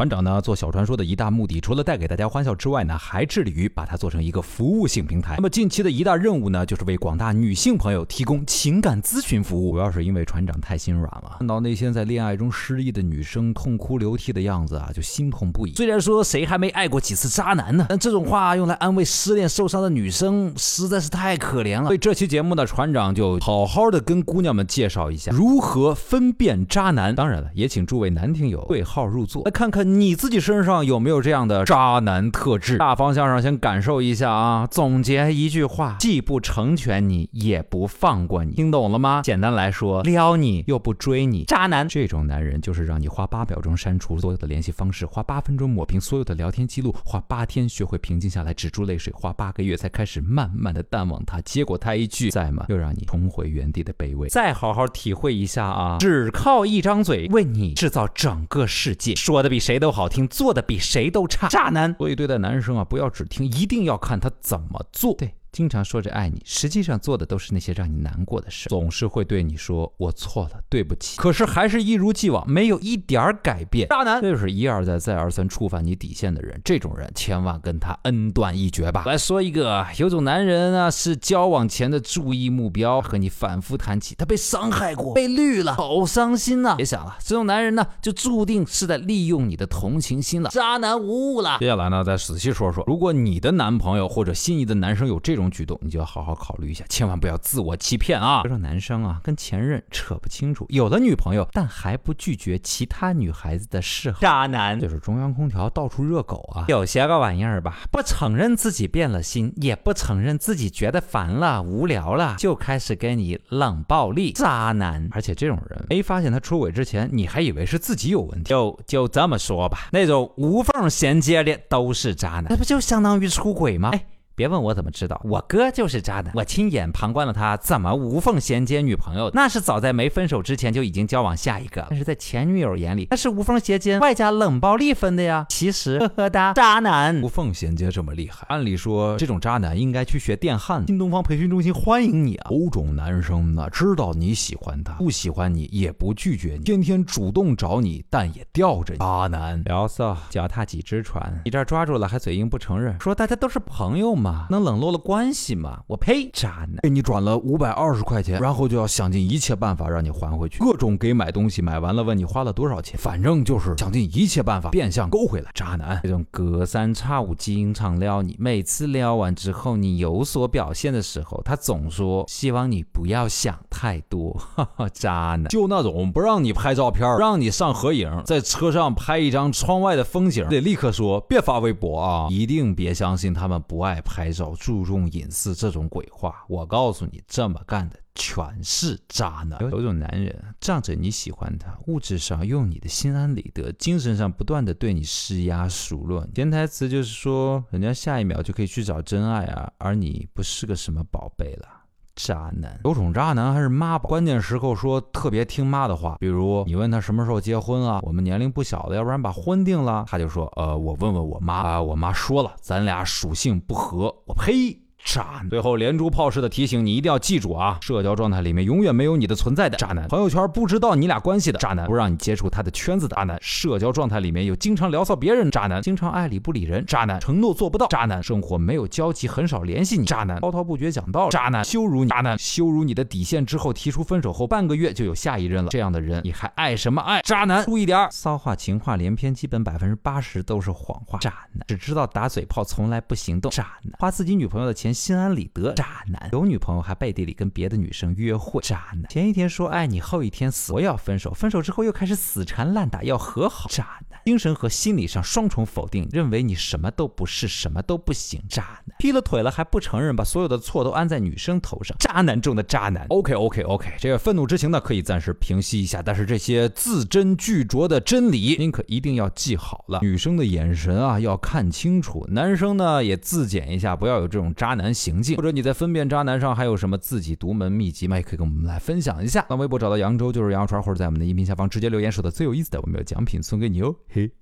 船长呢做小传说的一大目的，除了带给大家欢笑之外呢，还致力于把它做成一个服务性平台。那么近期的一大任务呢，就是为广大女性朋友提供情感咨询服务。主要是因为船长太心软了，看到那些在恋爱中失意的女生痛哭流涕的样子啊，就心痛不已。虽然说谁还没爱过几次渣男呢，但这种话用来安慰失恋受伤的女生实在是太可怜了。所以这期节目呢，船长就好好的跟姑娘们介绍一下如何分辨渣男。当然了，也请诸位男听友对号入座，来看看你自己身上有没有这样的渣男特质。大方向上先感受一下啊，总结一句话：既不成全你，也不放过你。听懂了吗？简单来说，撩你又不追你，渣男。这种男人就是让你花八秒钟删除所有的联系方式，花八分钟抹平所有的聊天记录，花八天学会平静下来止住泪水，花八个月才开始慢慢的淡忘他。结果他一句在吗，又让你重回原地的卑微。再好好体会一下啊，只靠一张嘴为你制造整个世界，说的比谁都好听，做的比谁都差，渣男。所以对待男生啊，不要只听，一定要看他怎么做。对。经常说着爱你，实际上做的都是那些让你难过的事，总是会对你说我错了，对不起，可是还是一如既往，没有一点儿改变。渣男，这就是一而再再而三触犯你底线的人，这种人千万跟他恩断义绝吧。来说一个，有种男人啊，是交往前的注意目标，和你反复谈起他被伤害过，被绿了，好伤心呐。别想了，这种男人呢，就注定是在利用你的同情心了，渣男无误了。接下来呢，再仔细说说，如果你的男朋友或者心仪的男生有这种。这种举动，你就要好好考虑一下，千万不要自我欺骗啊！这种男生啊，跟前任扯不清楚，有了女朋友，但还不拒绝其他女孩子的嗜好，渣男就是中央空调到处热狗啊！有些个玩意儿吧，不承认自己变了心，也不承认自己觉得烦了、无聊了，就开始跟你冷暴力，渣男！而且这种人没发现他出轨之前，你还以为是自己有问题，就就这么说吧，那种无缝衔接的都是渣男，那不就相当于出轨吗？哎。别问我怎么知道，我哥就是渣男，我亲眼旁观了他怎么无缝衔接女朋友，那是早在没分手之前就已经交往下一个，但是在前女友眼里，那是无缝衔接外加冷暴力分的呀。其实呵呵哒，渣男无缝衔接这么厉害，按理说这种渣男应该去学电焊，新东方培训中心欢迎你啊。有种男生呢，知道你喜欢他，不喜欢你也不拒绝你，天天主动找你，但也吊着你。渣男聊骚，脚踏几只船，你这抓住了还嘴硬不承认，说大家都是朋友嘛。能冷落了关系吗？我呸！渣男，给你转了五百二十块钱，然后就要想尽一切办法让你还回去，各种给买东西，买完了问你花了多少钱，反正就是想尽一切办法变相勾回来。渣男，这种隔三差五经常撩你，每次撩完之后你有所表现的时候，他总说希望你不要想太多。哈哈，渣男，就那种不让你拍照片，让你上合影，在车上拍一张窗外的风景，得立刻说别发微博啊，一定别相信他们不爱拍。拍照注重隐私这种鬼话，我告诉你，这么干的全是渣男。有种男人仗着你喜欢他，物质上用你的心安理得，精神上不断的对你施压数论。潜台词就是说，人家下一秒就可以去找真爱啊，而你不是个什么宝贝了。渣男，有种渣男还是妈宝，关键时刻说特别听妈的话，比如你问他什么时候结婚啊，我们年龄不小了，要不然把婚定了，他就说，呃，我问问我妈啊，我妈说了，咱俩属性不合，我呸。渣男，最后连珠炮式的提醒你一定要记住啊！社交状态里面永远没有你的存在的渣男，朋友圈不知道你俩关系的渣男，不让你接触他的圈子的渣男，社交状态里面有经常聊骚别人渣男，经常爱理不理人渣男，承诺做不到渣男，生活没有交集很少联系你渣男，滔滔不绝讲道理渣男，羞辱你渣男，羞辱你的底线之后提出分手后半个月就有下一任了，这样的人你还爱什么爱？渣男，注意点，骚话情话连篇，基本百分之八十都是谎话。渣男，只知道打嘴炮，从来不行动。渣男，花自己女朋友的钱。心安理得，渣男。有女朋友还背地里跟别的女生约会，渣男。前一天说爱你，后一天死活要分手，分手之后又开始死缠烂打要和好，渣男。精神和心理上双重否定，认为你什么都不是，什么都不行，渣男劈了腿了还不承认，把所有的错都安在女生头上，渣男中的渣男。OK OK OK，这个愤怒之情呢可以暂时平息一下，但是这些字斟句酌的真理，您可一定要记好了。女生的眼神啊要看清楚，男生呢也自检一下，不要有这种渣男。行径，或者你在分辨渣男上还有什么自己独门秘籍吗？也可以跟我们来分享一下。那微博找到扬州就是羊肉串，或者在我们的音频下方直接留言，说的最有意思的，我们有奖品送给你哦。嘿，嘿。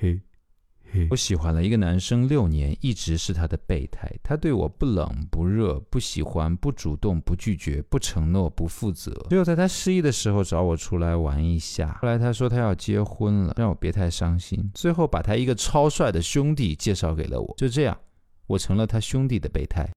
嘿，嘿我喜欢了一个男生六年，一直是他的备胎。他对我不冷不热，不喜欢不主动不拒绝不承诺不负责。只有在他失意的时候找我出来玩一下。后来他说他要结婚了，让我别太伤心。最后把他一个超帅的兄弟介绍给了我，就这样，我成了他兄弟的备胎。